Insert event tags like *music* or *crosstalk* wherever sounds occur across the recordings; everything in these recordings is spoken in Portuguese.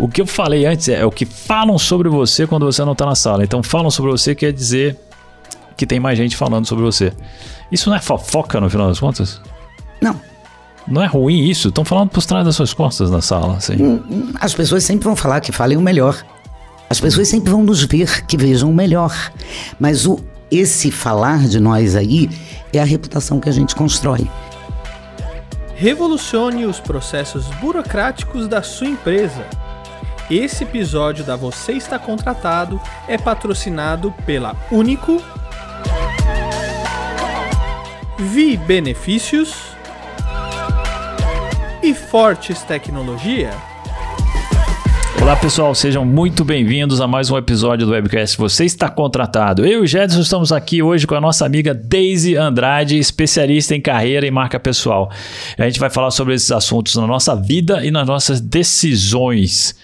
O que eu falei antes é, é o que falam sobre você quando você não tá na sala. Então, falam sobre você quer dizer que tem mais gente falando sobre você. Isso não é fofoca no final das contas? Não. Não é ruim isso? Estão falando por trás das suas costas na sala, assim. As pessoas sempre vão falar que falem o melhor. As pessoas sempre vão nos ver que vejam o melhor. Mas o, esse falar de nós aí é a reputação que a gente constrói. Revolucione os processos burocráticos da sua empresa. Esse episódio da Você Está Contratado é patrocinado pela Único, Vi Benefícios e Fortes Tecnologia. Olá pessoal, sejam muito bem-vindos a mais um episódio do Webcast Você está contratado. Eu e o Jedson estamos aqui hoje com a nossa amiga Daisy Andrade, especialista em carreira e marca pessoal. A gente vai falar sobre esses assuntos na nossa vida e nas nossas decisões.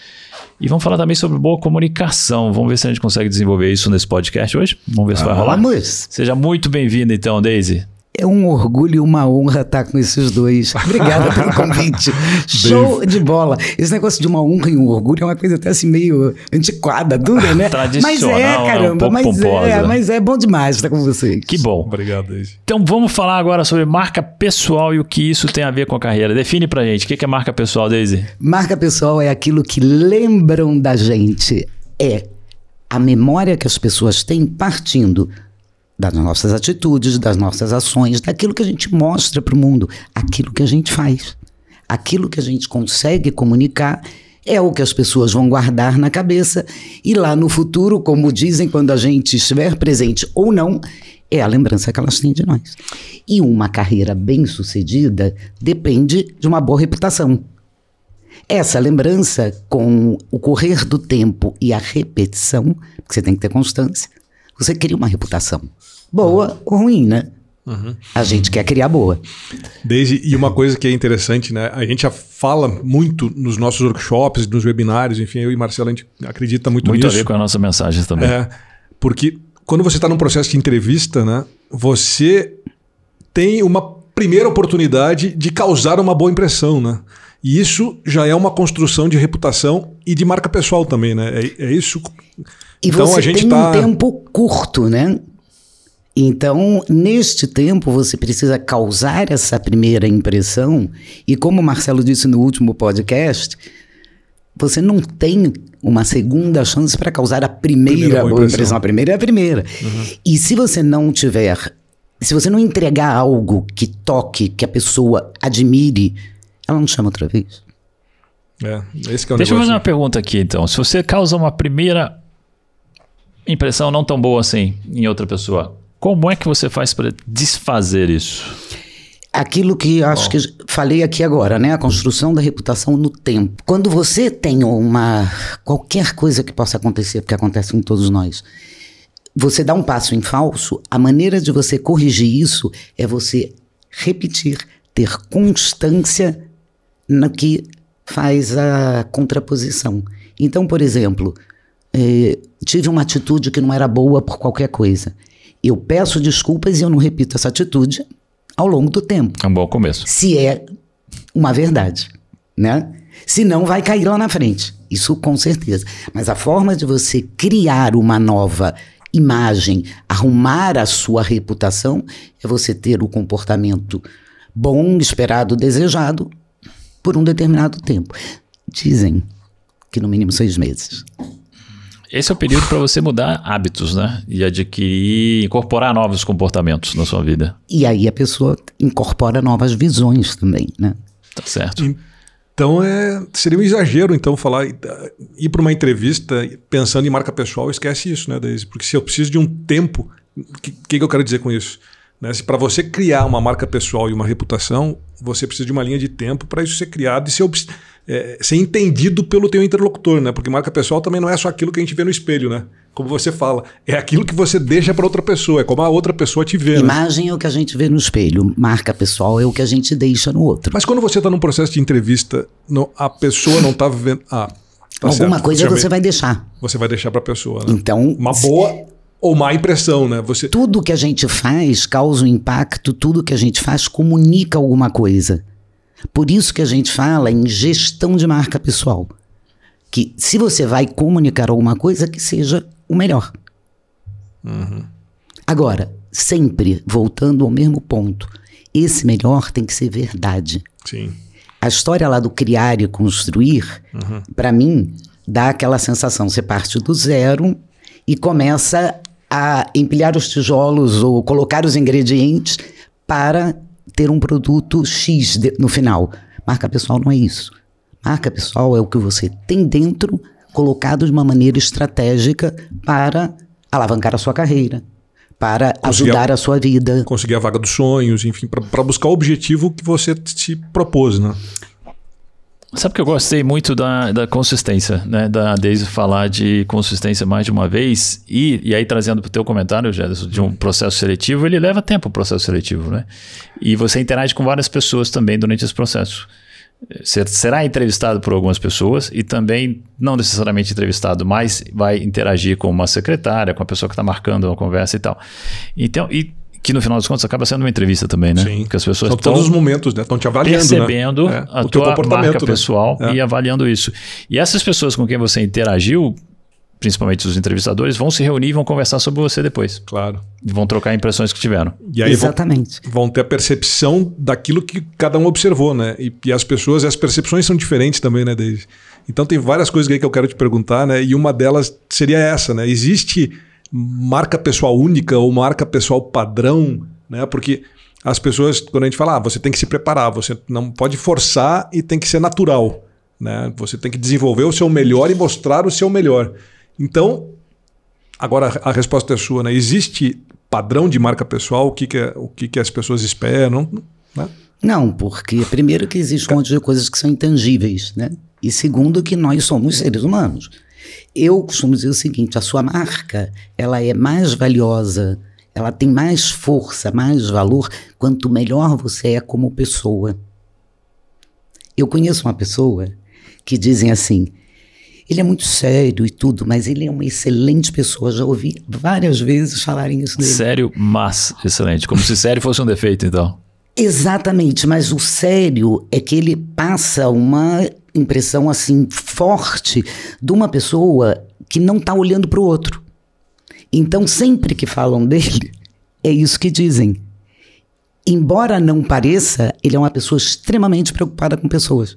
E vamos falar também sobre boa comunicação. Vamos ver se a gente consegue desenvolver isso nesse podcast hoje. Vamos ver se vai rolar. Vamos! Seja muito bem-vinda então, Daisy. É um orgulho e uma honra estar com esses dois. Obrigada pelo *laughs* convite. Show de bola. Esse negócio de uma honra e um orgulho é uma coisa até assim meio antiquada, dura, né? *laughs* mas é, caramba, um mas pomposa. é, mas é bom demais estar com vocês. Que bom. Obrigado, Daisy. Então vamos falar agora sobre marca pessoal e o que isso tem a ver com a carreira. Define pra gente, o que é marca pessoal, Daisy? Marca pessoal é aquilo que lembram da gente. É a memória que as pessoas têm partindo das nossas atitudes, das nossas ações, daquilo que a gente mostra para o mundo, aquilo que a gente faz. Aquilo que a gente consegue comunicar é o que as pessoas vão guardar na cabeça e lá no futuro, como dizem, quando a gente estiver presente ou não, é a lembrança que elas têm de nós. E uma carreira bem-sucedida depende de uma boa reputação. Essa lembrança, com o correr do tempo e a repetição, porque você tem que ter constância, você cria uma reputação. Boa uhum. ou ruim, né? Uhum. A gente quer criar boa. Desde, e uma coisa que é interessante, né? A gente já fala muito nos nossos workshops, nos webinários, enfim, eu e Marcelo, a gente acredita muito, muito nisso. Muito a ver com a nossa mensagem também. É, porque quando você está num processo de entrevista, né? Você tem uma primeira oportunidade de causar uma boa impressão, né? E isso já é uma construção de reputação e de marca pessoal também, né? É, é isso. E então, você a gente tem tá... um tempo curto, né? Então, neste tempo, você precisa causar essa primeira impressão. E como o Marcelo disse no último podcast, você não tem uma segunda chance para causar a primeira, primeira boa impressão. impressão. A primeira é a primeira. Uhum. E se você não tiver, se você não entregar algo que toque, que a pessoa admire, ela não chama outra vez. É, esse que é o Deixa negócio. eu fazer uma pergunta aqui, então. Se você causa uma primeira impressão não tão boa assim em outra pessoa, como é que você faz para desfazer isso? Aquilo que acho Bom. que falei aqui agora, né? A construção da reputação no tempo. Quando você tem uma qualquer coisa que possa acontecer, porque acontece com todos nós, você dá um passo em falso, a maneira de você corrigir isso é você repetir, ter constância no que faz a contraposição. Então, por exemplo, eh, tive uma atitude que não era boa por qualquer coisa. Eu peço desculpas e eu não repito essa atitude ao longo do tempo. É um bom começo. Se é uma verdade, né? Se não, vai cair lá na frente. Isso com certeza. Mas a forma de você criar uma nova imagem, arrumar a sua reputação, é você ter o comportamento bom, esperado, desejado por um determinado tempo. Dizem que no mínimo seis meses. Esse é o período para você mudar hábitos, né? E adquirir, incorporar novos comportamentos na sua vida. E aí a pessoa incorpora novas visões também, né? Tá certo. Então é, seria um exagero então falar ir para uma entrevista pensando em marca pessoal, esquece isso, né, Daisy? Porque se eu preciso de um tempo, o que, que, eu quero dizer com isso? Né? Se para você criar uma marca pessoal e uma reputação, você precisa de uma linha de tempo para isso ser criado e ser é, ser entendido pelo teu interlocutor, né? Porque marca pessoal também não é só aquilo que a gente vê no espelho, né? Como você fala, é aquilo que você deixa para outra pessoa, é como a outra pessoa te vê. Né? Imagem né? é o que a gente vê no espelho, marca pessoal é o que a gente deixa no outro. Mas quando você está num processo de entrevista, a pessoa não está vendo. Ah, tá Alguma certo. coisa você vai deixar. Você vai deixar para a pessoa, né? Então, uma boa ou má impressão, né? Você... Tudo que a gente faz causa um impacto, tudo que a gente faz comunica alguma coisa. Por isso que a gente fala em gestão de marca pessoal, que se você vai comunicar alguma coisa, que seja o melhor. Agora, sempre voltando ao mesmo ponto, esse melhor tem que ser verdade. Sim. A história lá do criar e construir, para mim, dá aquela sensação. Você parte do zero e começa a empilhar os tijolos ou colocar os ingredientes para ter um produto X de- no final. Marca pessoal não é isso. Marca pessoal é o que você tem dentro, colocado de uma maneira estratégica para alavancar a sua carreira, para Conseguir- ajudar a sua vida. Conseguir a vaga dos sonhos, enfim, para buscar o objetivo que você se propôs, né? Sabe que eu gostei muito da, da consistência, né? Da Daisy falar de consistência mais de uma vez e, e aí trazendo para o teu comentário, Gerson, de um processo seletivo, ele leva tempo o processo seletivo, né? E você interage com várias pessoas também durante esse processo. Você será entrevistado por algumas pessoas e também, não necessariamente entrevistado, mas vai interagir com uma secretária, com a pessoa que está marcando uma conversa e tal. Então, e que no final das contas acaba sendo uma entrevista também, né? Sim. Porque as pessoas São estão todos os momentos, né? Estão te avaliando, percebendo né? É, a o teu tua comportamento, marca né? pessoal É. e avaliando isso. E essas pessoas com quem você interagiu, principalmente os entrevistadores, vão se reunir e vão conversar sobre você depois. Claro. E vão trocar impressões que tiveram. E aí vão, Exatamente. vão ter a percepção daquilo que cada um observou, né? E, e as pessoas, as percepções são diferentes também, né, Daisy? Então tem várias coisas aí que eu quero te perguntar, né? E uma delas seria essa, né? Existe marca pessoal única ou marca pessoal padrão, né? Porque as pessoas, quando a gente fala, ah, você tem que se preparar, você não pode forçar e tem que ser natural, né? Você tem que desenvolver o seu melhor e mostrar o seu melhor. Então, Agora a resposta é sua, né? Existe padrão de marca pessoal? O que, que, é- o que, que as pessoas esperam? Né? Não, porque primeiro que existe um monte de coisas que são intangíveis, né? E segundo que nós somos seres humanos. Eu costumo dizer o seguinte, a sua marca, ela é mais valiosa, ela tem mais força, mais valor, quanto melhor você é como pessoa. Eu conheço uma pessoa que dizem assim, ele é muito sério e tudo, mas ele é uma excelente pessoa. Já ouvi várias vezes falarem isso dele. Sério, mas excelente. Como se sério fosse um defeito, então. Exatamente, mas o sério é que ele passa uma impressão assim forte de uma pessoa que não está olhando para o outro. Então, sempre que falam dele, é isso que dizem. Embora não pareça, ele é uma pessoa extremamente preocupada com pessoas.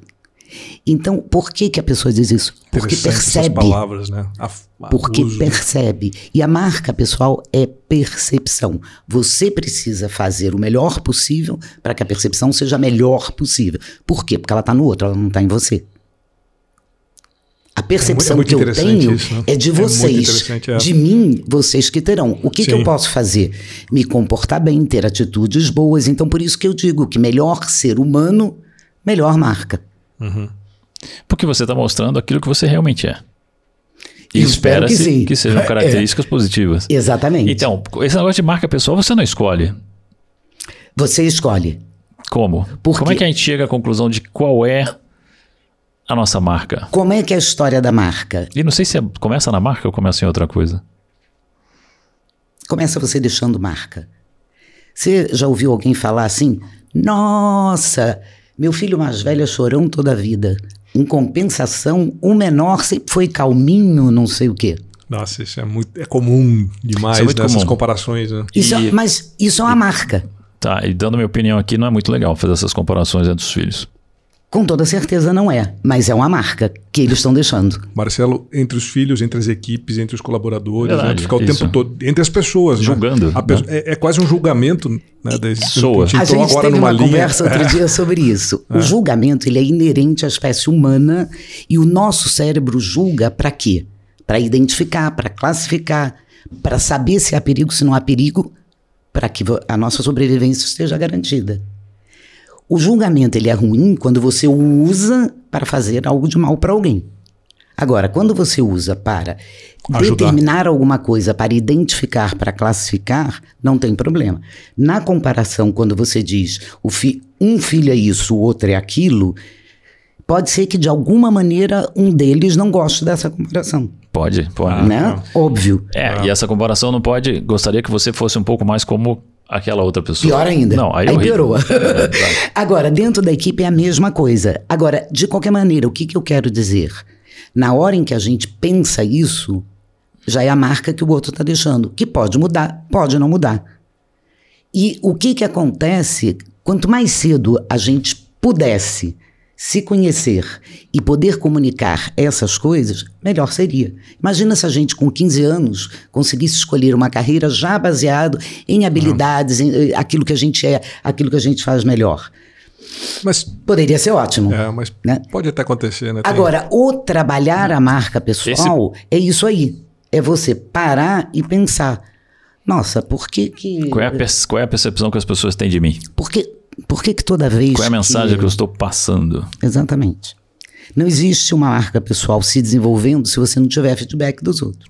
Então, por que, que a pessoa diz isso? Porque percebe. palavras, né? A- a- Porque uso. percebe. E a marca pessoal é percepção. Você precisa fazer o melhor possível para que a percepção seja a melhor possível. Por quê? Porque ela está no outro, ela não está em você. A percepção é muito que eu tenho isso, né? é de É muito vocês. é. De mim, vocês que terão. O que, que eu posso fazer? Me comportar bem, ter atitudes boas. Então, por isso que eu digo que melhor ser humano, melhor marca. Porque você está mostrando aquilo que você realmente é. E Eu espero que sim. que sejam *laughs* características positivas. Exatamente. Então, esse negócio de marca pessoal você não escolhe. Você escolhe. Como? Por Como é que a gente chega à conclusão de qual é a nossa marca? Como é que é a história da marca? E não sei se é- começa na marca ou começa em outra coisa. Começa você deixando marca. Você já ouviu alguém falar assim? Nossa, meu filho mais velho é chorão toda a vida. Em compensação, o menor sempre foi calminho, não sei o quê. Nossa, isso é muito é comum demais, Isso é muito né? essas comum. comparações. Né? Isso é- E- mas isso é uma marca. Tá, e dando minha opinião aqui, não é muito legal fazer essas comparações entre os filhos. Com toda certeza não é, mas é uma marca que eles estão deixando. Marcelo, entre os filhos, entre as equipes, entre os colaboradores, Verdade, né? ficar o isso. tempo todo, entre as pessoas. né? Julgando, A pe- né? é, é quase um julgamento. Né? Desse, Soa. A gente agora teve numa uma linha. conversa outro dia sobre isso. *laughs* O julgamento ele é inerente à espécie humana e o nosso cérebro julga para quê? Para identificar, para classificar, para saber se há perigo, se não há perigo, para que a nossa sobrevivência esteja garantida. O julgamento ele é ruim quando você o usa para fazer algo de mal para alguém. Agora, quando você usa para Ajudar. determinar alguma coisa, para identificar, para classificar, não tem problema. Na comparação, quando você diz o fi- um filho é isso, o outro é aquilo, pode ser que de alguma maneira um deles não goste dessa comparação. Pode, pode. né? Óbvio. É, e essa comparação não pode. Gostaria que você fosse um pouco mais como aquela outra pessoa. Pior ainda. Não, aí, aí piorou. É. *laughs* Agora, dentro da equipe é a mesma coisa. Agora, de qualquer maneira, o que, que eu quero dizer? Na hora em que a gente pensa isso, já é a marca que o outro está deixando, que pode mudar, pode não mudar. E o que, que acontece? Quanto mais cedo a gente pudesse se conhecer e poder comunicar essas coisas, melhor seria. Imagina se a gente, com 15 anos, conseguisse escolher uma carreira já baseado em habilidades, em eh, aquilo que a gente é, aquilo que a gente faz melhor. Mas, Poderia ser ótimo. é, mas Né? pode até acontecer, né? Tem- Agora, o trabalhar a marca pessoal é isso aí. É você parar e pensar. Nossa, por que que... Qual é, a qual é a percepção que as pessoas têm de mim? Por que, por que que toda vez Qual é a mensagem que eu estou passando? Exatamente. Não existe uma marca pessoal se desenvolvendo se você não tiver feedback dos outros.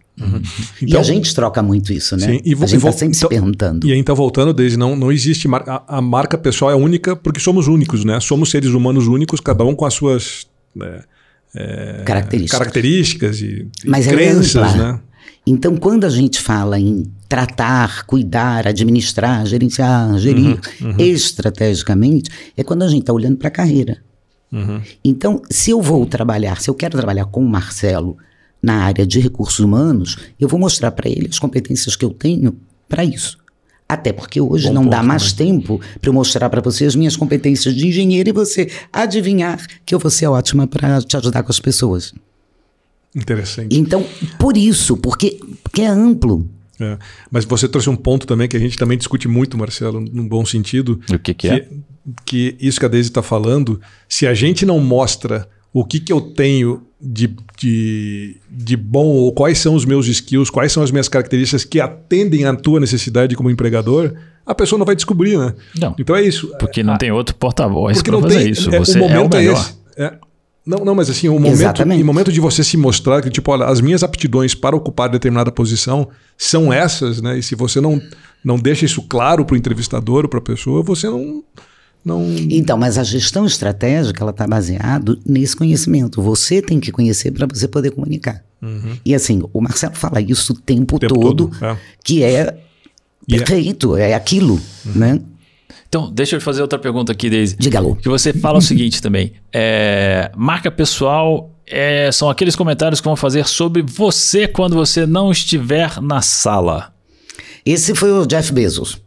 e Então- a gente troca muito isso, né? Sim, e a gente e está sempre então- se perguntando. E aí, então, voltando, desde não, não existe. mar- a, a marca pessoal é única porque somos únicos, né? Somos seres humanos únicos, cada um com as suas né, é, Características. características e, e Mas é crenças, ampla. né? Então, quando a gente fala em tratar, cuidar, administrar, gerenciar, gerir Uhum, estrategicamente, é quando a gente está olhando para a carreira. Uhum. Então, se eu vou trabalhar, se eu quero trabalhar com o Marcelo na área de recursos humanos, eu vou mostrar para ele as competências que eu tenho para isso. Até porque hoje Bom não dá ponto, mais tempo para eu mostrar para você as minhas competências de engenheiro e você adivinhar que eu vou ser ótima para te ajudar com as pessoas. Interessante. Então, por isso, porque, porque é amplo. É. Mas você trouxe um ponto também que a gente também discute muito, Marcelo, num bom sentido. O que, que é? que isso que a Deise está falando, se a gente não mostra o que, que eu tenho de, de, de bom, ou quais são os meus skills, quais são as minhas características que atendem à tua necessidade como empregador, a pessoa não vai descobrir, né? Não. Então é isso. Porque não tem outro porta-voz Porque para não fazer tem. isso. é, Você o é o momento é, melhor. esse. É. Não, não, mas assim, o momento, Exatamente. o momento de você se mostrar que, tipo, olha, as minhas aptidões para ocupar determinada posição são essas, né? E se você não, não deixa isso claro para o entrevistador ou para a pessoa, você não. não Então, mas a gestão estratégica ela está baseada nesse conhecimento. Você tem que conhecer para você poder comunicar. E assim, o Marcelo fala isso o tempo, Uhum. tempo todo, todo, é. que é é- perfeito, é aquilo, né? Então, deixa eu fazer outra pergunta aqui, Daisy. Diga, Lu. Que você fala o seguinte também. é, marca pessoal é, são aqueles comentários que vão fazer sobre você quando você não estiver na sala. Esse foi o Jeff Bezos.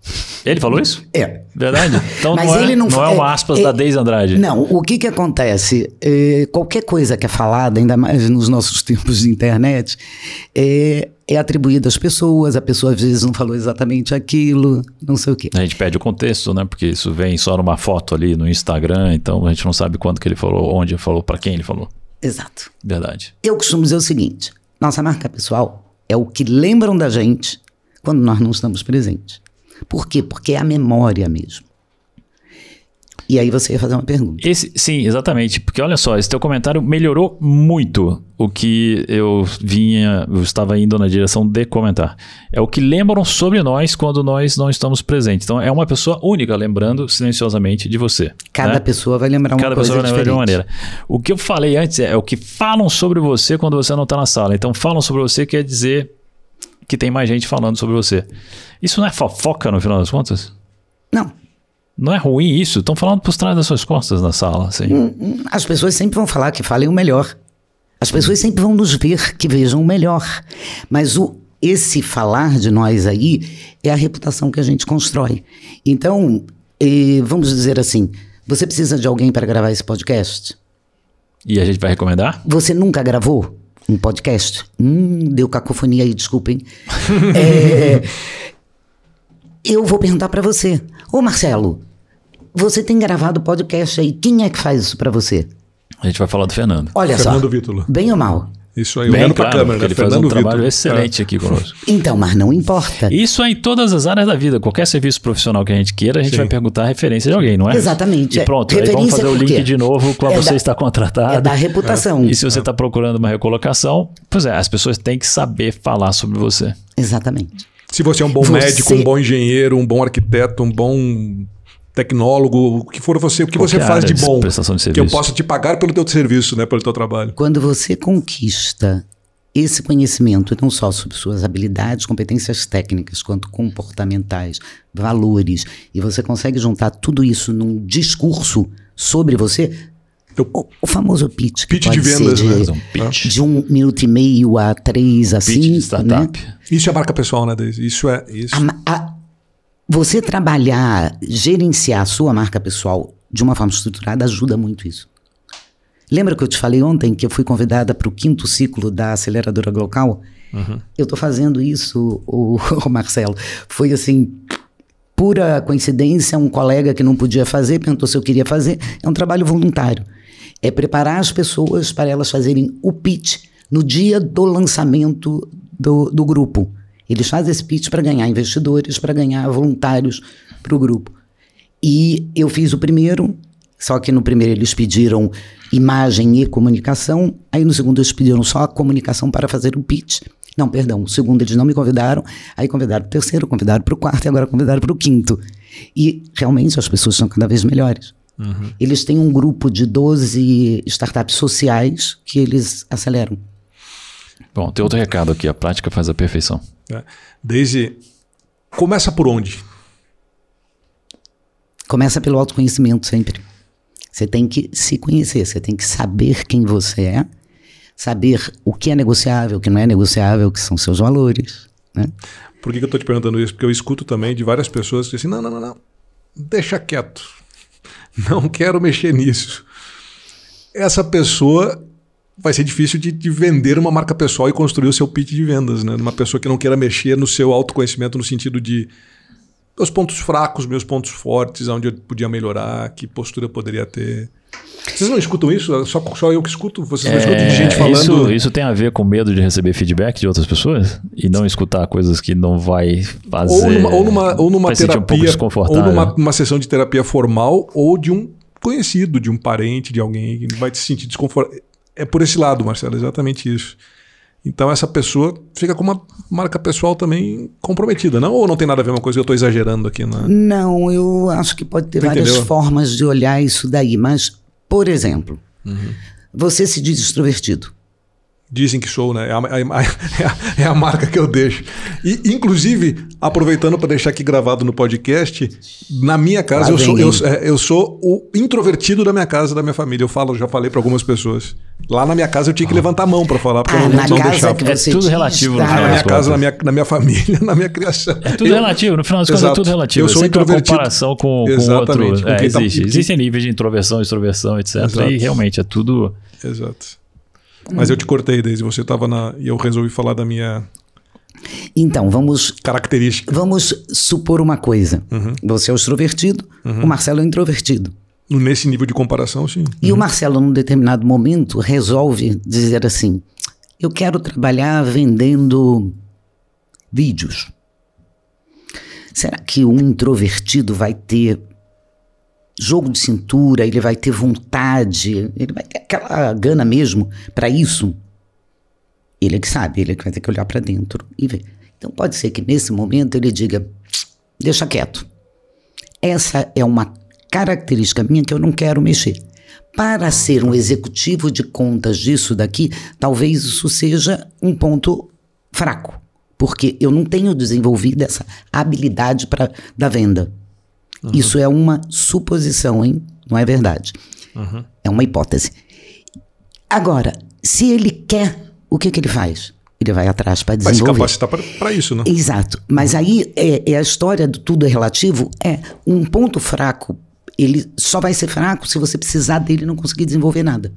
Ele falou isso? É. Verdade? Então *laughs* Mas não, é, ele não não fa- é uma é- aspas é- da Deise Andrade. Não, o que que acontece? É, qualquer coisa que é falada, ainda mais nos nossos tempos de internet, é, é atribuída às pessoas, a pessoa às vezes não falou exatamente aquilo, não sei o quê. A gente perde o contexto, né? Porque isso vem só numa foto ali no Instagram, então a gente não sabe quando que ele falou, onde ele falou, para quem ele falou. Exato. Verdade. Eu costumo dizer o seguinte: nossa marca pessoal é o que lembram da gente quando nós não estamos presentes. Por quê? Porque é a memória mesmo. E aí você ia fazer uma pergunta. Esse, sim, exatamente. Porque olha só, esse teu comentário melhorou muito o que eu vinha, eu estava indo na direção de comentar. É o que lembram sobre nós quando nós não estamos presentes. Então é uma pessoa única lembrando silenciosamente de você. Cada né? pessoa vai lembrar uma Cada coisa pessoa vai lembrar de uma diferente. maneira. O que eu falei antes é, é o que falam sobre você quando você não está na sala. Então, falam sobre você quer dizer que tem mais gente falando sobre você. Isso não é fofoca no final das contas? Não. Não é ruim isso? Estão falando por trás das suas costas na sala, assim. Hum, As pessoas sempre vão falar que falem o melhor. As pessoas sempre vão nos ver que vejam o melhor. Mas o, esse falar de nós aí é a reputação que a gente constrói. Então, eh, vamos dizer assim: você precisa de alguém para gravar esse podcast? E a gente vai recomendar? Você nunca gravou um podcast? Hum, deu cacofonia aí, desculpem. *laughs* É, eu vou perguntar para você. Ô Marcelo, você tem gravado podcast aí, quem é que faz isso para você? A gente vai falar do Fernando. Olha Fernando só, Vítulo. bem ou mal? Isso aí, Bem, olhando claro, câmera, né? ele faz um Fernando trabalho excelente aqui conosco. Então, mas não importa. Isso é em todas as áreas da vida. Qualquer serviço profissional que a gente queira, a gente Sim. vai perguntar a referência de alguém, não é? Exatamente, E é. pronto, aí vamos Referência fazer o link de novo com a É você da- está contratado. É da reputação. E se você está procurando uma recolocação, pois é, as pessoas têm que saber falar sobre você. Exatamente. Se você é um bom Você- médico, um bom engenheiro, um bom arquiteto, um bom tecnólogo, o que for você, o que você faz de bom, prestação de que eu possa te pagar pelo teu serviço, né, pelo teu trabalho. Quando você conquista esse conhecimento, não só sobre suas habilidades, competências técnicas, quanto comportamentais, valores, e você consegue juntar tudo isso num discurso sobre você, O, o famoso pitch. que Pitch de vendas, de, né? Um pitch. de um minuto e meio a três, assim. Pitch de né? startup. Isso é marca pessoal, né, Deise? Isso é. Isso. A a- você trabalhar, gerenciar a sua marca pessoal de uma forma estruturada ajuda muito isso. Lembra que eu te falei ontem que eu fui convidada para o quinto ciclo da aceleradora local? Eu estou fazendo isso, o, *laughs* o Marcelo. Foi assim, pura coincidência, um colega que não podia fazer perguntou se eu queria fazer. É um trabalho voluntário. É preparar as pessoas para elas fazerem o pitch no dia do lançamento do, do grupo. Eles fazem esse pitch para ganhar investidores, para ganhar voluntários para o grupo. E eu fiz o primeiro, só que no primeiro eles pediram imagem e comunicação, aí no segundo eles pediram só a comunicação para fazer o pitch. Não, perdão, o segundo eles não me convidaram, aí convidaram para o terceiro, convidaram para o quarto e agora convidaram para o quinto. E realmente as pessoas são cada vez melhores. Eles têm um grupo de 12 startups sociais que eles aceleram. Bom, tem outro recado aqui. A prática faz a perfeição. né? Deise, começa por onde? Começa pelo autoconhecimento sempre. Você tem que se conhecer, você tem que saber quem você é, saber o que é negociável, o que não é negociável, o que são seus valores. Né? Por que, que eu estou te perguntando isso? Porque eu escuto também de várias pessoas que dizem assim: não, não, não, não, deixa quieto. *laughs* Não quero mexer nisso. Essa pessoa vai ser difícil de, de vender uma marca pessoal e construir o seu pitch de vendas, né? Uma pessoa que não queira mexer no seu autoconhecimento no sentido de meus pontos fracos, meus pontos fortes, onde eu podia melhorar, que postura eu poderia ter. Vocês não escutam isso? Só, só eu que escuto? Vocês não escutam de gente É, falando. Isso, isso tem a ver com medo de receber feedback de outras pessoas e não escutar coisas que não vai fazer. ou numa, ou numa, ou numa sentir um pouco terapia, ou numa uma sessão de terapia formal, ou de um conhecido, de um parente, de alguém que vai te sentir desconfortável. É por esse lado, Marcelo, exatamente isso. Então essa pessoa fica com uma marca pessoal também comprometida, não? Ou não tem nada a ver uma coisa que eu estou exagerando aqui, né? Não, eu acho que pode ter Tu várias entendeu? formas de olhar isso daí, mas, por exemplo, Uhum. você se diz extrovertido. Dizem que sou, né? É a, é a- é a *laughs* marca que eu deixo. E, inclusive, aproveitando para deixar aqui gravado no podcast, na minha casa eu sou, eu, é, eu sou o introvertido da minha casa, da minha família. Eu falo, já falei para algumas pessoas. Lá na minha casa eu tinha que levantar a mão para falar, porque Ah, eu não, na não casa deixava. que É você tudo diz, relativo, tá? na minha casa, na minha, na minha *laughs* família, na minha criação. É tudo Eu- relativo, no final das contas é tudo relativo. Eu sou uma introvertido. comparação com, com Exatamente, outro. com É, tá- existe. e- Existem níveis de introversão, extroversão, etc. Exato. E realmente é tudo. Exato. Mas eu te cortei, Deise. Você estava na. E eu resolvi falar da minha Então, vamos, característica. vamos supor uma coisa. Uhum. Você é o extrovertido, o Marcelo é o introvertido. Nesse nível de comparação, sim. E o Marcelo, num determinado momento, resolve dizer assim: Eu quero trabalhar vendendo vídeos. Será que um introvertido vai ter jogo de cintura, ele vai ter vontade, ele vai ter aquela gana mesmo para isso? Ele é que sabe, ele é que vai ter que olhar para dentro e ver. Então pode ser que nesse momento ele diga: Deixa quieto. Essa é uma característica minha que eu não quero mexer. Para ser um executivo de contas disso daqui, talvez isso seja um ponto fraco, porque eu não tenho desenvolvido essa habilidade para da venda. Isso é uma suposição, hein? Não é verdade. É uma hipótese. Agora, se ele quer, o que, que ele faz? Ele vai atrás para Vai se desenvolver. capacitar para isso, né? Exato. Mas aí é, é a história do tudo é relativo. É um ponto fraco. Ele só vai ser fraco se você precisar dele e não conseguir desenvolver nada.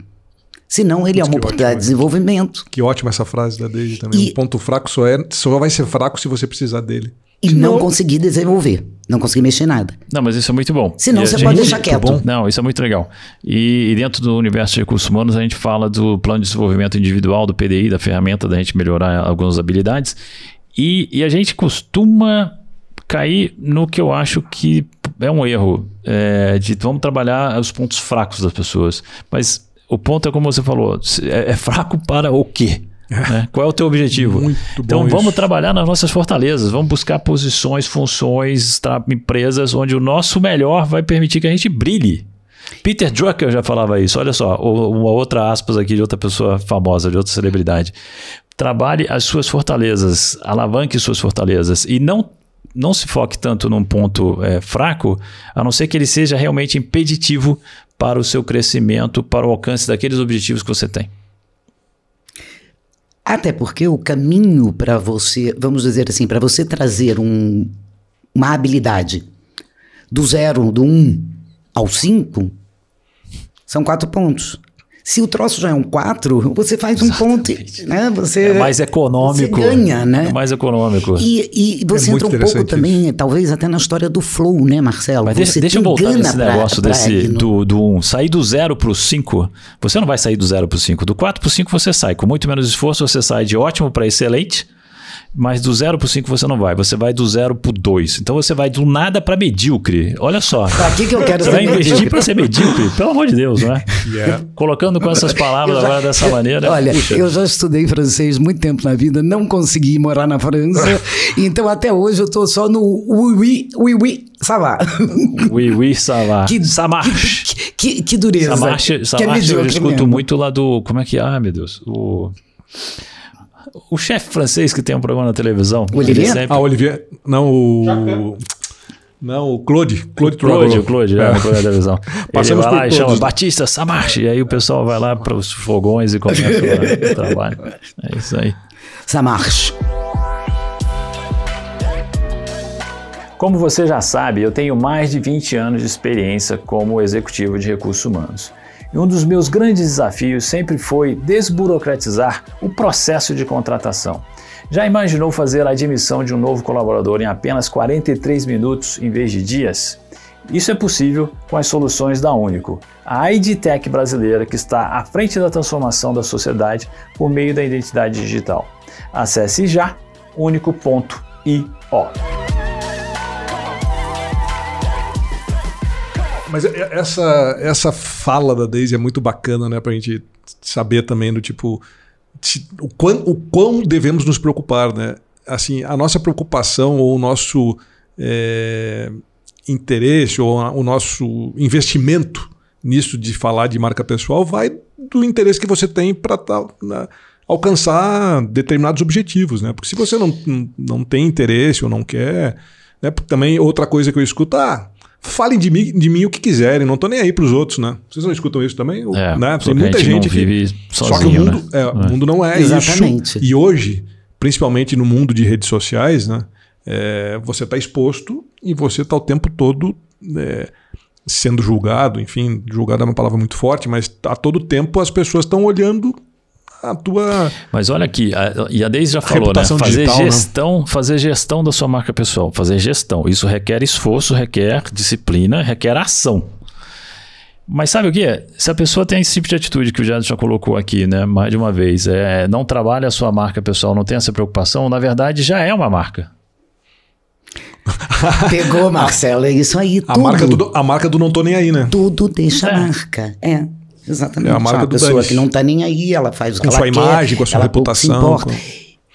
Senão ele é uma oportunidade de desenvolvimento Que ótima essa frase da Deise também. E- Um ponto fraco só, é, só vai ser fraco se você precisar dele. E Senão- não conseguir desenvolver, não conseguir mexer nada. Não, mas isso é muito bom. Senão E você gente- pode deixar quieto. Bom. Não, isso é muito legal. E, e dentro do universo de recursos humanos, a gente fala do plano de desenvolvimento individual, do PDI, da ferramenta da gente melhorar algumas habilidades. E, e a gente costuma cair no que eu acho que é um erro, é, de vamos trabalhar os pontos fracos das pessoas. Mas o ponto é como você falou, é, é fraco para o quê? *laughs* né? Qual é o teu objetivo? Muito então bom vamos isso. trabalhar nas nossas fortalezas, vamos buscar posições, funções, tra- empresas onde o nosso melhor vai permitir que a gente brilhe. Peter Drucker já falava isso. Olha só, uma outra aspas aqui de outra pessoa famosa, de outra celebridade. Trabalhe as suas fortalezas, alavanque suas fortalezas e não não se foque tanto num ponto é, fraco, a não ser que ele seja realmente impeditivo para o seu crescimento, para o alcance daqueles objetivos que você tem. Até porque o caminho para você, vamos dizer assim, para você trazer um, uma habilidade do zero, do um ao cinco, são quatro pontos. Se o troço já é um 4, você faz um ponto, né? Você, é mais econômico. Você ganha, né? É mais econômico. E, e você é entra um pouco isso. também, talvez até na história do flow, né, Marcelo? Mas deixa, deixa eu voltar nesse negócio pra, desse, pra do, do 1. Um. Sair do 0 para o 5, você não vai sair do 0 para o 5. Do 4 para o 5 você sai. Com muito menos esforço, você sai de ótimo para excelente mas do 0 para o 5 você não vai, você vai do 0 para o 2. Então você vai do nada para medíocre. Olha só. Pra que, que eu quero Você vai investir para ser medíocre, pelo amor de Deus, não é? Yeah. Colocando com essas palavras já, agora dessa maneira. Olha, puxa. eu já estudei francês muito tempo na vida, não consegui morar na França, *laughs* então até hoje eu estou só no oui, oui, oui, oui, ça va. Oui, oui, ça va. Que, ça marche. Que, que, que dureza. Ça marche, ça que marche eu escuto mesmo. muito lá do. Como é que é? Ah, meu Deus. O o chefe francês que tem um programa na televisão. O Olivier? Sempre... Ah, Olivier. Não, o. Não, o Claude. Claude Claude, o Claude, é. na televisão. *laughs* Ele vai lá e chama Batista Samarche. E aí o pessoal vai lá para os fogões e começa o *laughs* trabalho. É isso aí. Samarche. Como você já sabe, eu tenho mais de 20 anos de experiência como executivo de recursos humanos. E um dos meus grandes desafios sempre foi desburocratizar o processo de contratação. Já imaginou fazer a admissão de um novo colaborador em apenas 43 minutos em vez de dias? Isso é possível com as soluções da Único, a IDTech brasileira que está à frente da transformação da sociedade por meio da identidade digital. Acesse já único.io. Mas essa, essa fala da Daisy é muito bacana, né? Pra gente saber também do tipo. O quão, o quão devemos nos preocupar, né? Assim, a nossa preocupação ou o nosso é, interesse ou a, o nosso investimento nisso de falar de marca pessoal vai do interesse que você tem para né, alcançar determinados objetivos, né? Porque se você não, não tem interesse ou não quer, né? Também outra coisa que eu escuto, ah, falem de mim, de mim o que quiserem, não tô nem aí para os outros, né? Vocês não escutam isso também? É, né? Tem muita gente, gente que vive sozinho, só que o mundo, né? é, o mundo não é Exatamente. isso. E hoje, principalmente no mundo de redes sociais, né? É, você está exposto e você está o tempo todo é, sendo julgado, enfim, julgado é uma palavra muito forte, mas a todo tempo as pessoas estão olhando a tua. Mas olha aqui, a, e a Deise já falou, né? Fazer digital, né? gestão, né? fazer gestão da sua marca pessoal, fazer gestão. Isso requer esforço, requer disciplina, requer ação. Mas sabe o que? Se a pessoa tem esse tipo de atitude que o Jadson já colocou aqui, né? Mais de uma vez, é, não trabalha a sua marca pessoal, não tem essa preocupação, na verdade já é uma marca. *laughs* Pegou, Marcelo, é isso aí. A tudo, marca, do, a marca do não tô nem aí, né? Tudo deixa é. marca. É. Exatamente. É a marca uma do pessoa que não está nem aí, ela faz o que com ela sua quer. imagem, com a sua reputação. importa.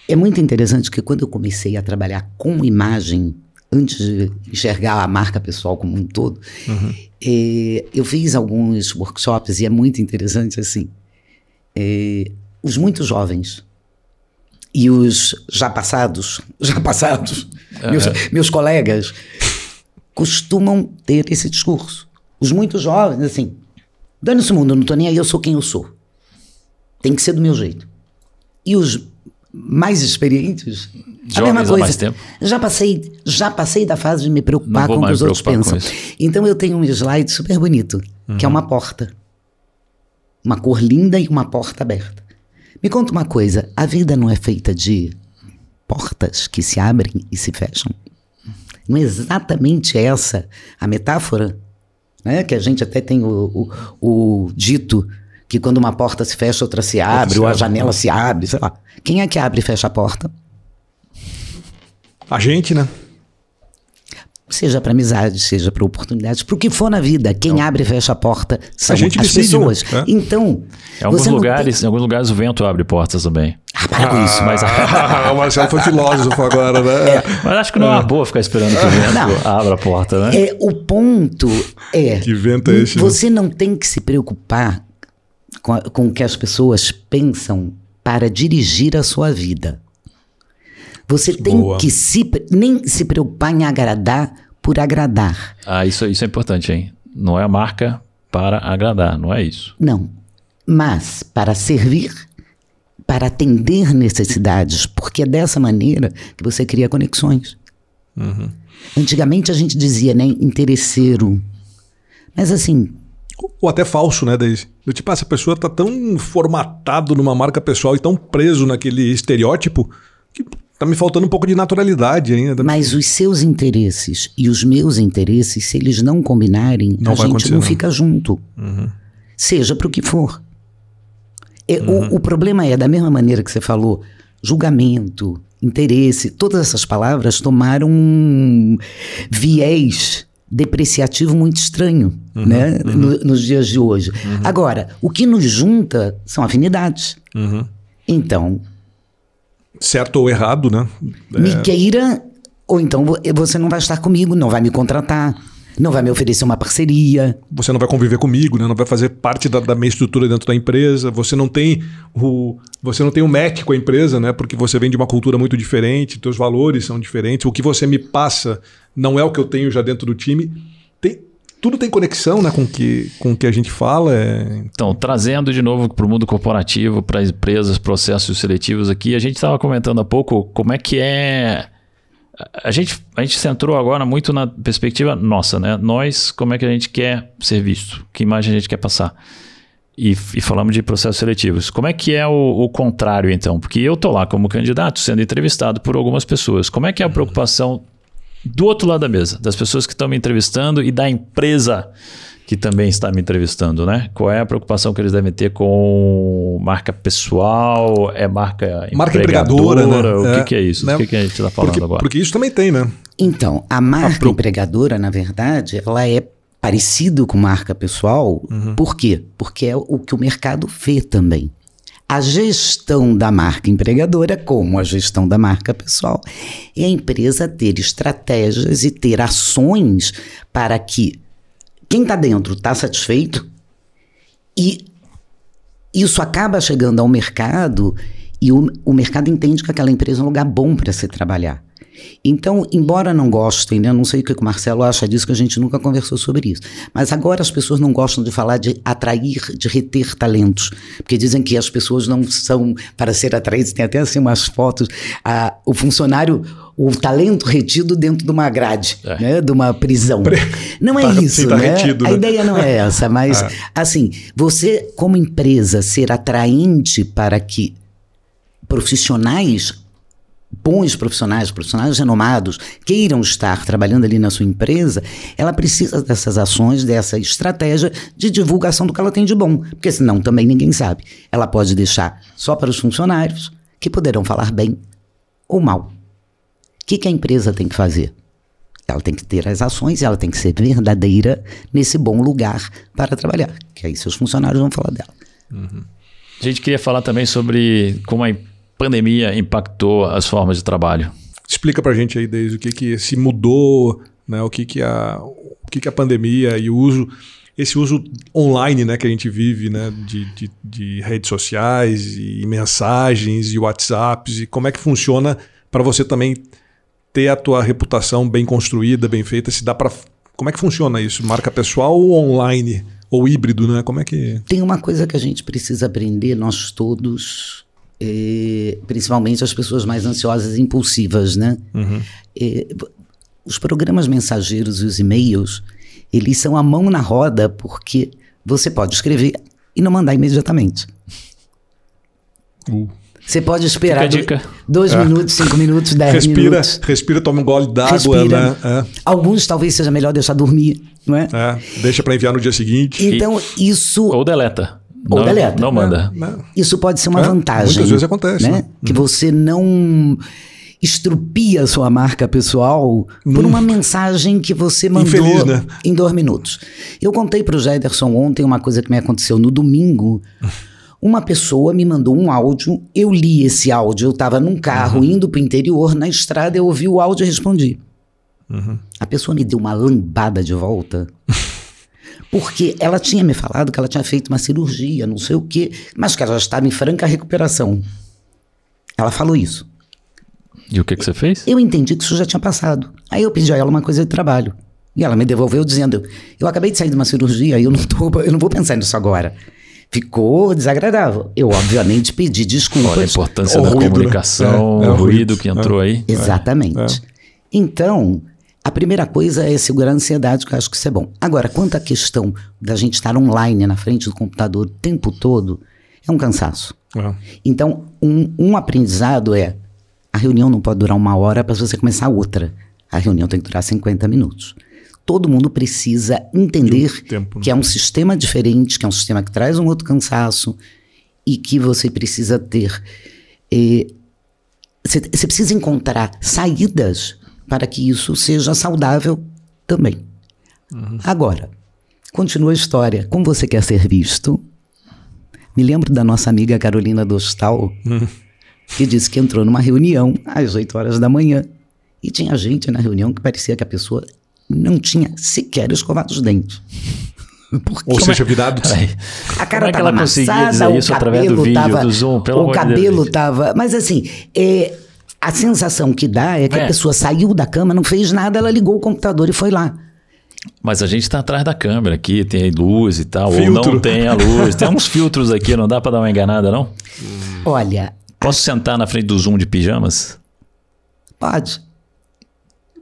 É muito interessante que quando eu comecei a trabalhar com imagem, antes de enxergar a marca pessoal como um todo, Uhum. eh, eu fiz alguns workshops e é muito interessante assim. eh, os muito jovens e os já passados, *laughs* já passados, meus, meus colegas, costumam ter esse discurso. Os muito jovens, assim, dane-se o mundo, eu não tô nem aí, eu sou quem eu sou. Tem que ser do meu jeito. E os mais experientes, a Jovens mesma há coisa. mais tempo. Já passei, já passei da fase de me preocupar com o que os outros pensam. Então eu tenho um slide super bonito, que é Uhum. uma porta. Uma cor linda e uma porta aberta. Me conta uma coisa, a vida não é feita de portas que se abrem e se fecham? Não é exatamente essa a metáfora? Né? Que a gente até tem o, o, o dito que quando uma porta se fecha, outra se abre, ou a janela se abre, sei lá. Quem é que abre e fecha a porta? A gente, né? Seja para amizade, seja para oportunidades, para o que for na vida. Quem abre e fecha a porta são A gente as decide, pessoas. né? É. Então, Em alguns, lugares, em alguns lugares o vento abre portas também. Tem... Ah, para com isso. Mas, o Marcelo foi filósofo agora, né? mas acho que não é uma boa ficar esperando que o vento Não. abra a porta, né? É, o ponto é. Que vento é esse, né? Você não tem que se preocupar com, a- com o que as pessoas pensam para dirigir a sua vida. Você tem Boa. que se, nem se preocupar em agradar por agradar. Ah, isso, isso é importante, hein? Não é a marca para agradar, não é isso. Não. Mas para servir, para atender necessidades, porque é dessa maneira que você cria conexões. Antigamente a gente dizia, né, interesseiro. Mas assim, Ou até falso, né, Daisy? Do tipo, ah, essa pessoa tá tão formatado numa marca pessoal e tão preso naquele estereótipo que tá me faltando um pouco de naturalidade ainda. mas os seus interesses e os meus interesses, se eles não combinarem, Não a gente não fica junto. Seja para o que for. É, o, o problema é, da mesma maneira que você falou, julgamento, interesse, todas essas palavras tomaram um viés depreciativo muito estranho né, no- nos dias de hoje. Agora, o que nos junta são afinidades. Então, Certo ou errado, né? me queira, ou então vo- você não vai estar comigo, não vai me contratar, não vai me oferecer uma parceria. Você não vai conviver comigo, né? Não vai fazer parte da, da minha estrutura dentro da empresa. Você não tem o você não tem o match com a empresa, né? Porque você vem de uma cultura muito diferente, teus valores são diferentes. O que você me passa não é o que eu tenho já dentro do time. Tudo tem conexão, né? Com que com o que a gente fala. É... Então, trazendo de novo para o mundo corporativo, para as empresas, processos seletivos aqui, a gente estava comentando há pouco como é que é. a- A gente, a gente centrou agora muito na perspectiva nossa, né? Nós, como é que a gente quer ser visto? Que imagem a gente quer passar? E, e falamos de processos seletivos. Como é que é o, o contrário, então? Porque eu estou lá como candidato, sendo entrevistado por algumas pessoas. Como é que é a preocupação do outro lado da mesa, das pessoas que estão me entrevistando e da empresa que também está me entrevistando, né? Qual é a preocupação que eles devem ter com marca pessoal? É marca Marca empregadora, né? O É, que, que é isso? né? O que, que a gente está falando Porque, agora? porque isso também tem, né? Então, a marca pro- empregadora, na verdade, ela é parecido com marca pessoal. Por quê? Porque é o que o mercado vê também. A gestão da marca empregadora, como a gestão da marca pessoal, é a empresa ter estratégias e ter ações para que quem está dentro está satisfeito e isso acaba chegando ao mercado e o, o mercado entende que aquela empresa é um lugar bom para se trabalhar. Então, embora não gostem, né, eu não sei o que o Marcelo acha disso, que a gente nunca conversou sobre isso, mas agora as pessoas não gostam de falar de atrair, de reter talentos, porque dizem que as pessoas não são para ser atraídas, tem até assim umas fotos, a, o funcionário, o talento retido dentro de uma grade, É. né, de uma prisão. Não é Tá- isso, tá né? retido, a né? ideia não é essa, mas *laughs* assim, você como empresa ser atraente para que profissionais bons profissionais, profissionais renomados, queiram estar trabalhando ali na sua empresa, ela precisa dessas ações, dessa estratégia de divulgação do que ela tem de bom. Porque senão também ninguém sabe. Ela pode deixar só para os funcionários, que poderão falar bem ou mal. O que, que a empresa tem que fazer? Ela tem que ter as ações ela tem que ser verdadeira nesse bom lugar para trabalhar. Que aí seus funcionários vão falar dela. A gente queria falar também sobre como a pandemia impactou as formas de trabalho. Explica pra gente aí, Deise, o que que se mudou, né? O que que a, o que que a pandemia e o uso, esse uso online, né, que a gente vive, né, de, de, de redes sociais e mensagens e WhatsApps e como é que funciona para você também ter a tua reputação bem construída, bem feita, se dá para como é que funciona isso? Marca pessoal ou online ou híbrido, né? Como é que Tem uma coisa que a gente precisa aprender, nós todos, eh, principalmente as pessoas mais ansiosas e impulsivas, né? Eh, os programas mensageiros e os e-mails, eles são a mão na roda porque você pode escrever e não mandar imediatamente. Você pode esperar do- dica. dois minutos, cinco minutos, dez respira, minutos. respira, toma um gole d'água, Respira. né? É, Alguns talvez seja melhor deixar dormir, não é? é. deixa para enviar no dia seguinte. Então, isso Ou deleta. Ou não, deleta. Não manda. Né? Isso pode ser uma É, vantagem. muitas vezes acontece, Né? né? Que você não estrupia a sua marca pessoal por uma mensagem que você mandou Infeliz, né? em dois minutos. Eu contei para o Jederson ontem uma coisa que me aconteceu no domingo. Uma pessoa me mandou um áudio, eu li esse áudio, eu estava num carro indo para o interior, na estrada, eu ouvi o áudio e respondi. A pessoa me deu uma lambada de volta. *laughs* Porque ela tinha me falado que ela tinha feito uma cirurgia, não sei o quê, mas que ela já estava em franca recuperação. Ela falou isso. E o que, que você fez? Eu entendi que isso já tinha passado. Aí eu pedi a ela uma coisa de trabalho. E ela me devolveu dizendo: Eu acabei de sair de uma cirurgia, eu não, tô, eu não vou pensar nisso agora. Ficou desagradável. Eu, obviamente, pedi desculpas. Olha a importância da ruído, né? comunicação, É, é o ruído ruído. que entrou aí. Exatamente. Então, a primeira coisa é segurar a ansiedade, que eu acho que isso é bom. Agora, quanto à questão da gente estar online na frente do computador o tempo todo, é um cansaço. É. Então, um, um aprendizado é: a reunião não pode durar uma hora para você começar outra. A reunião tem que durar 50 minutos. Todo mundo precisa entender De tempo, né? que é um sistema diferente, que é um sistema que traz um outro cansaço e que você precisa ter. eh, Você você precisa encontrar saídas para que isso seja saudável também. Agora, continua a história. Como você quer ser visto? Me lembro da nossa amiga Carolina Dostal, que disse que entrou numa reunião às 8 horas da manhã e tinha gente na reunião que parecia que a pessoa não tinha sequer escovado os dentes. *laughs* Porque Ou seja, virado. A cara Como é amassada, o cabelo vídeo, tava, do Zoom? Pelo o cabelo gente. tava, mas assim, é, a sensação que dá é que É. a pessoa saiu da cama, não fez nada, ela ligou o computador e foi lá. Mas a gente tá atrás da câmera aqui, tem luz e tal, ou Filtro. não tem a luz. Tem uns *laughs* filtros aqui, não dá pra dar uma enganada, não? Olha, Posso sentar na frente do Zoom de pijamas? pode.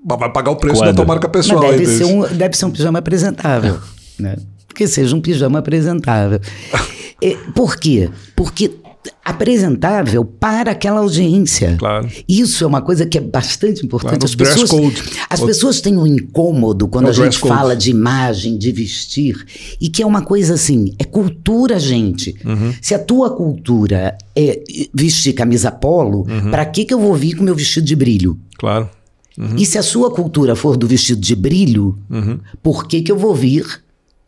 Mas Vai pagar o preço Quando? da tua marca Mas pessoal. deve aí, ser, um, deve ser um pijama apresentável. *laughs* né? Que seja um pijama apresentável. É, *laughs* por quê? Porque apresentável para aquela audiência. Claro. Isso é uma coisa que é bastante importante. Claro, as pessoas, code. as O- pessoas têm um incômodo quando É a gente code. fala de imagem, de vestir, e que é uma coisa assim, é cultura, gente. Uhum. Se a tua cultura é vestir camisa polo, Uhum. pra que que eu vou vir com meu vestido de brilho? Claro. Uhum. E se a sua cultura for do vestido de brilho, por que, que eu vou vir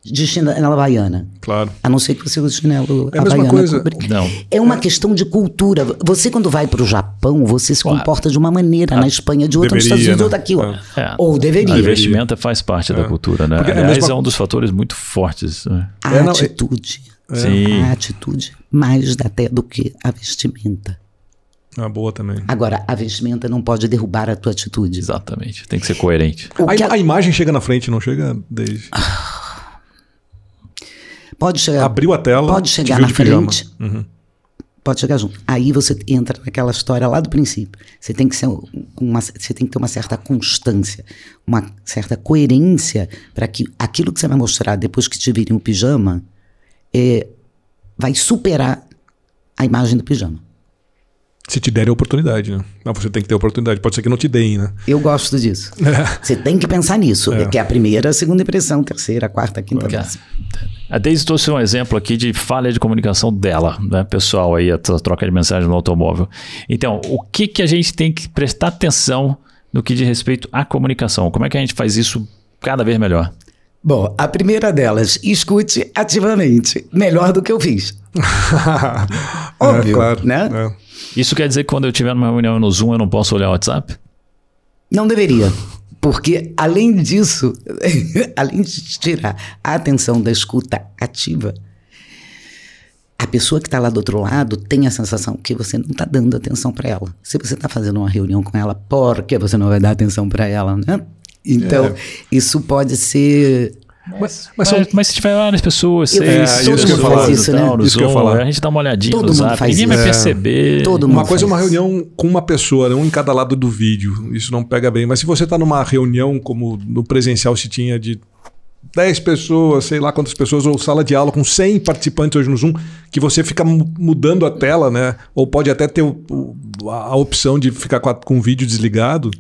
de chinela havaiana? Claro. A não ser que você use chinelo É a mesma coisa. Não. É uma questão de cultura. Você, quando vai para o Japão, você se Claro. comporta de uma maneira, na Espanha de outra, nos deveria, Estados Unidos né? de outra aqui. ó. É. Ou A deveria. vestimenta faz parte da cultura, né? Porque é a Aliás, mesma- é um dos fatores muito fortes. né? A É, não, é- atitude. Sim. A atitude mais até do que a vestimenta. Ah, boa também. Agora, a vestimenta não pode derrubar a tua atitude. Exatamente. Tem que ser coerente. O A, que im- a imagem chega na frente, não chega desde. *laughs* Pode chegar. Abriu a tela. Pode chegar na frente. Pode chegar junto. Aí você entra naquela história lá do princípio. Você tem que ser um- uma, você tem que ter uma certa constância, uma certa coerência para que aquilo que você vai mostrar depois que te virem o pijama é, vai superar a imagem do pijama. Se te derem a oportunidade, né? Mas você tem que ter a oportunidade. Pode ser que não te deem, né? Eu gosto disso. Você tem que pensar nisso, que é a primeira, a segunda impressão, terceira, a quarta, a quinta, a décima. A Deise trouxe um exemplo aqui de falha de comunicação dela, né, pessoal, aí, a troca de mensagem no automóvel. Então, o que, que a gente tem que prestar atenção no que diz respeito à comunicação? Como é que a gente faz isso cada vez melhor? Bom, a primeira delas, escute ativamente, melhor do que eu fiz. *laughs* Óbvio, claro. né? É. Isso quer dizer que quando eu estiver numa reunião no Zoom eu não posso olhar o WhatsApp? Não deveria. Porque, além disso, *laughs* além de tirar a atenção da escuta ativa, a pessoa que está lá do outro lado tem a sensação que você não está dando atenção para ela. Se você está fazendo uma reunião com ela, por que você não vai dar atenção para ela, né? Então, É. isso pode ser. Mas, Mas, mas são- mas se tiver várias pessoas, Eu- seis, É, todo isso que eu mundo faz Isso, e né? Isso que eu falar. a gente dá uma olhadinha Todo no mundo Zap, faz ninguém vai isso. perceber. Todo Uma mundo coisa é uma reunião com uma pessoa, né? um em cada lado do vídeo. Isso não pega bem. Mas se você está numa reunião, como no presencial se tinha de 10 pessoas, sei lá quantas pessoas, ou sala de aula com 100 participantes hoje no Zoom, que você fica mu- mudando a tela, né? Ou pode até ter o- o- a a opção de ficar com, a- com o vídeo desligado.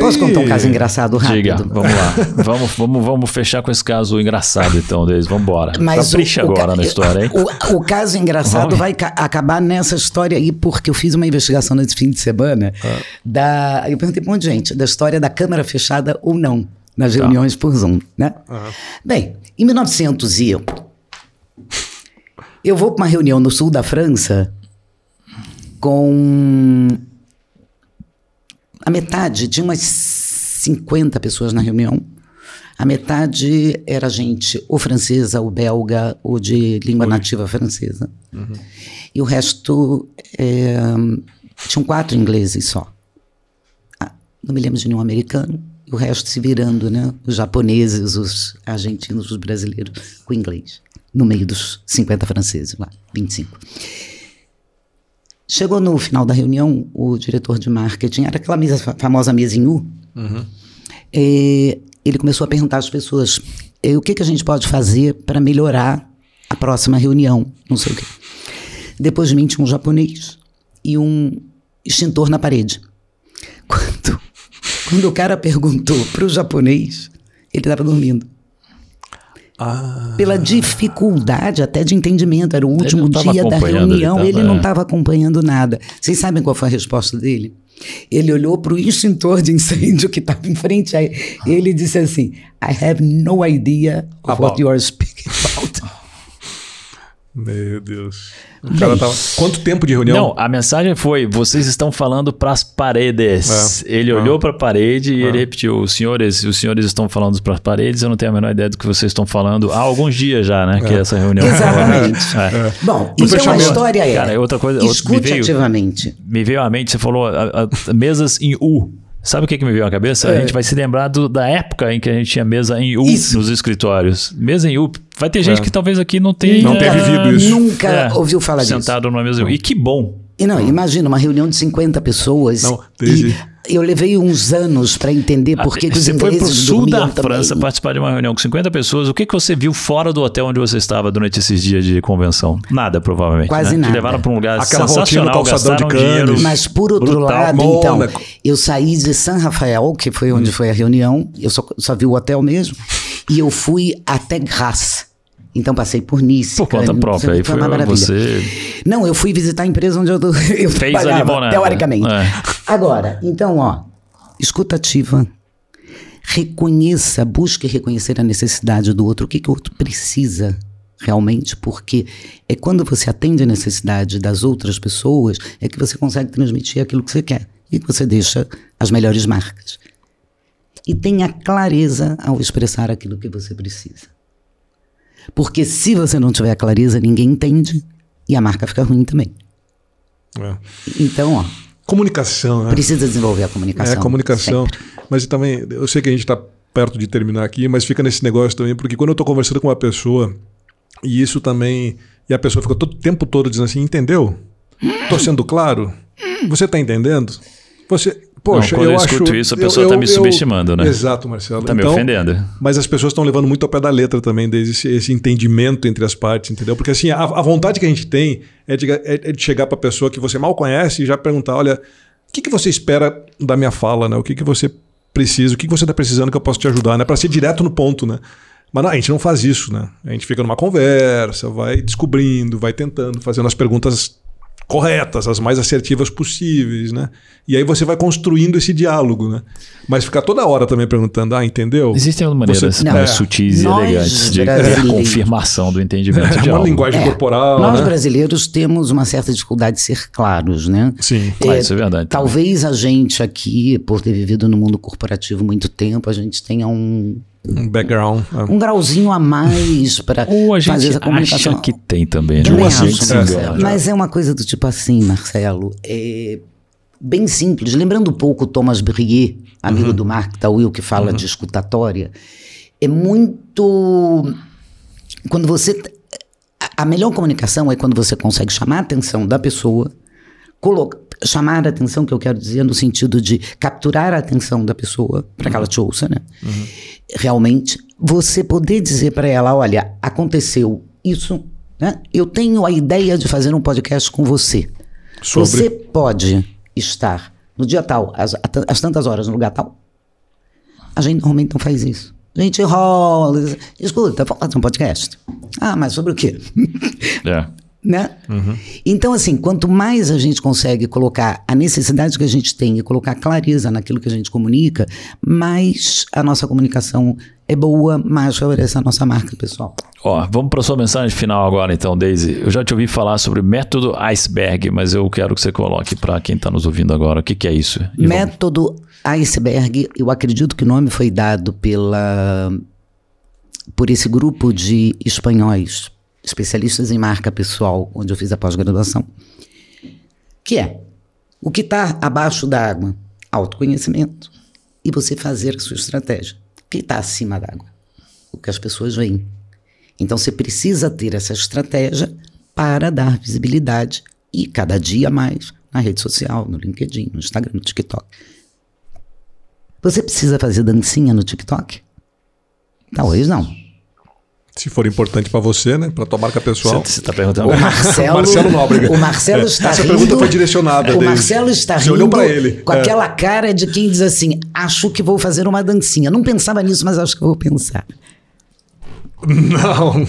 Posso Aí- contar um caso engraçado rápido? Diga, vamos lá. vamos, vamos, vamos fechar com esse caso engraçado, então, deles. Vamos embora. Capricha o- o agora ca- na história, hein? O, o caso engraçado Vamos. vai ca- acabar nessa história aí, porque eu fiz uma investigação nesse fim de semana. Ah. Da, eu perguntei para um monte de gente da história da câmera fechada ou não nas Tá. reuniões por Zoom. Né? Bem, em 1900 e eu, eu vou para uma reunião no sul da França com a metade, tinha umas 50 pessoas na reunião. A metade era gente ou francesa, ou belga, ou de língua nativa francesa. E o resto é, tinham quatro ingleses só. não me lembro de nenhum americano, o resto se virando, né? Os japoneses, os argentinos, os brasileiros com inglês, no meio dos 50 franceses lá, 25. Chegou no final da reunião, o diretor de marketing, era aquela mesa, famosa mesa em U, é, ele começou a perguntar às pessoas é, o que, que a gente pode fazer para melhorar a próxima reunião, não sei o quê. Depois de mim tinha um japonês e um extintor na parede. Quando, o cara perguntou para o japonês, ele estava dormindo. Ah, Pela dificuldade até de entendimento, era o último não dia da reunião, ele ele, tava- não é. estava acompanhando nada. Vocês sabem qual foi a resposta dele? Ele olhou para o extintor de incêndio que estava em frente a ele. Ele disse assim: I have no idea of About. what you are speaking about. Meu Deus. O cara tava... Quanto tempo de reunião? Não, a mensagem foi: vocês estão falando para as paredes. É. Ele Ah. olhou para a parede e ele repetiu: os senhores, os senhores estão falando para as paredes. Eu não tenho a menor ideia do que vocês estão falando há alguns dias já, né? Que essa reunião. *laughs* Exatamente. *laughs* É. Bom, No então a história é: Cara, outra coisa- outra- me escute veio- ativamente. Me veio à mente, você falou a- a- mesas em U. Sabe o que, que me veio à cabeça? A gente vai se lembrar do- da época em que a gente tinha mesa em U Isso. nos escritórios. Mesa em U. Vai ter gente É. que talvez aqui não tenha. Não tenha vivido isso. Nunca É, ouviu falar disso. Sentado numa mesa em U. E que bom. E não, imagina uma reunião de 50 pessoas. Não, desde- E eu levei uns anos para entender por que, que os você foi ingleses pro sul da também. França participar de uma reunião com 50 pessoas. O que, que você viu fora do hotel onde você estava durante esses dias de convenção? Nada, provavelmente. Quase né? Te nada. levaram para um lugar Aquela sensacional, de gastaram Cannes. dinheiro. Mas por outro brutal. lado, Mônaco. então, eu saí de San Rafael, que foi Hum. onde foi a reunião, eu só, só vi o hotel mesmo, e eu fui até Grasse. Então passei por Nice. Por conta própria. Aí foi uma maravilha. você. Não, eu fui visitar a empresa onde eu, *laughs* eu Fez a trabalhava, limonada. teoricamente. É. Agora, então, ó, escutativa, reconheça, busque reconhecer a necessidade do outro, o que, que o outro precisa realmente, porque é quando você atende a necessidade das outras pessoas, é que você consegue transmitir aquilo que você quer e que você deixa as melhores marcas. E tenha clareza ao expressar aquilo que você precisa. Porque se você não tiver clareza, ninguém entende e a marca fica ruim também. É. Então, ó, Comunicação, né? precisa desenvolver a comunicação. É, comunicação. sempre. Mas também, eu sei que a gente está perto de terminar aqui, mas fica nesse negócio também, porque quando eu estou conversando com uma pessoa, e isso também. E a pessoa fica todo o tempo todo dizendo assim: entendeu? Estou sendo claro? Você está entendendo? Você. Poxa, Não, quando eu acho. escuto isso, a pessoa tá me subestimando, né? Exato, Marcelo. Tá me Então, ofendendo. Mas as pessoas estão levando muito ao pé da letra também, desde esse, esse entendimento entre as partes, entendeu? Porque assim, a, a vontade que a gente tem é de, é- é de chegar para a pessoa que você mal conhece e já perguntar: olha, o que, que você espera da minha fala, né? O que, que você precisa, o que, que você está precisando que eu possa te ajudar, né? Para ser direto no ponto, né? Mas não, a gente não faz isso, né? A gente fica numa conversa, vai descobrindo, vai tentando, fazendo as perguntas corretas, as mais assertivas possíveis, né? E aí você vai construindo esse diálogo, né? Mas ficar toda hora também perguntando, ah, entendeu? Existem maneiras Você- Não. mais sutis e Nós, elegantes de *laughs* confirmação do entendimento É de uma algo. linguagem É, corporal, Nós né? brasileiros temos uma certa dificuldade de ser claros, né? Sim. Ah, isso é verdade. Talvez a gente aqui, por ter vivido no mundo corporativo muito tempo, a gente tenha um, Um background. é. um grauzinho a mais para *laughs* Ou a gente fazer essa comunicação. acha que tem também, né? Acho. Mas é uma coisa do tipo assim, Marcelo, é bem simples. Lembrando um pouco o Thomas Brier, amigo do Mark Tawil, que fala de escutatória, é muito. Quando você. a- A melhor comunicação é quando você consegue chamar a atenção da pessoa, chamar a atenção, que eu quero dizer, no sentido de capturar a atenção da pessoa, para que ela te ouça, né? Realmente, você poder dizer para ela: olha, aconteceu isso, né? Eu tenho a ideia de fazer um podcast com você. Sobre. Você pode estar no dia tal, às, às tantas horas, no lugar tal. A gente normalmente não faz isso. A gente rola. Escuta, vamos fazer um podcast. Ah, mas sobre o quê? É. *laughs* né? Então, assim, quanto mais a gente consegue colocar a necessidade que a gente tem e colocar clareza naquilo que a gente comunica, mais a nossa comunicação é boa, mais favorece a nossa marca pessoal. Ó, vamos para sua mensagem final agora, então, Daisy. Eu já te ouvi falar sobre método iceberg, mas eu quero que você coloque para quem está nos ouvindo agora. O que, que é isso? E vamos- Método Iceberg, eu acredito que o nome foi dado pela por esse grupo de espanhóis, especialistas em marca pessoal, onde eu fiz a pós-graduação, que é o que está abaixo da água. autoconhecimento e você fazer a sua estratégia. O que está acima d'água? O que as pessoas veem. Então você precisa ter essa estratégia para dar visibilidade e cada dia mais na rede social, no LinkedIn, no Instagram, no TikTok. Você precisa fazer dancinha no TikTok? Talvez não. Se for importante para você, né? Para tua marca pessoal. Você está perguntando. O Marcelo, Marcelo Nóbrega. O Marcelo É, está essa rindo. pergunta foi direcionada O desde- Marcelo está Você rindo olhou pra ele. com É. aquela cara de quem diz assim: acho que vou fazer uma dancinha. Não pensava nisso, mas acho que vou pensar. Não.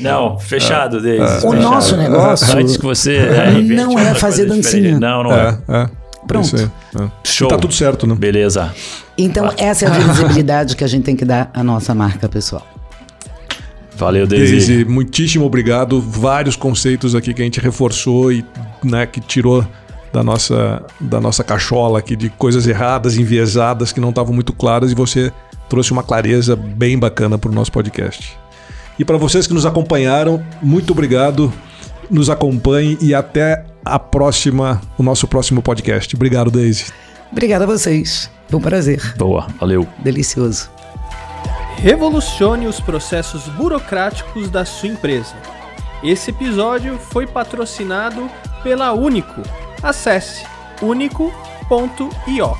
Não, fechado, Deise. O fechado. nosso negócio Antes que você. é, invente não é fazer dancinha. diferente. Não, não é. É, é. Pronto. É. Show. Tá tudo certo, né? Beleza. Então, essa é a *laughs* visibilidade que a gente tem que dar à nossa marca pessoal. Valeu, Deise. Deise, muitíssimo obrigado. Vários conceitos aqui que a gente reforçou e né, que tirou da nossa, da nossa cachola aqui de coisas erradas, enviesadas, que não estavam muito claras e você trouxe uma clareza bem bacana para o nosso podcast. E para vocês que nos acompanharam, muito obrigado. Nos acompanhe e até a próxima, o nosso próximo podcast. Obrigado, Deise. Obrigada a vocês. Foi um prazer. Boa, valeu. Delicioso. Revolucione os processos burocráticos da sua empresa. Esse episódio foi patrocinado pela Único. Acesse único.io.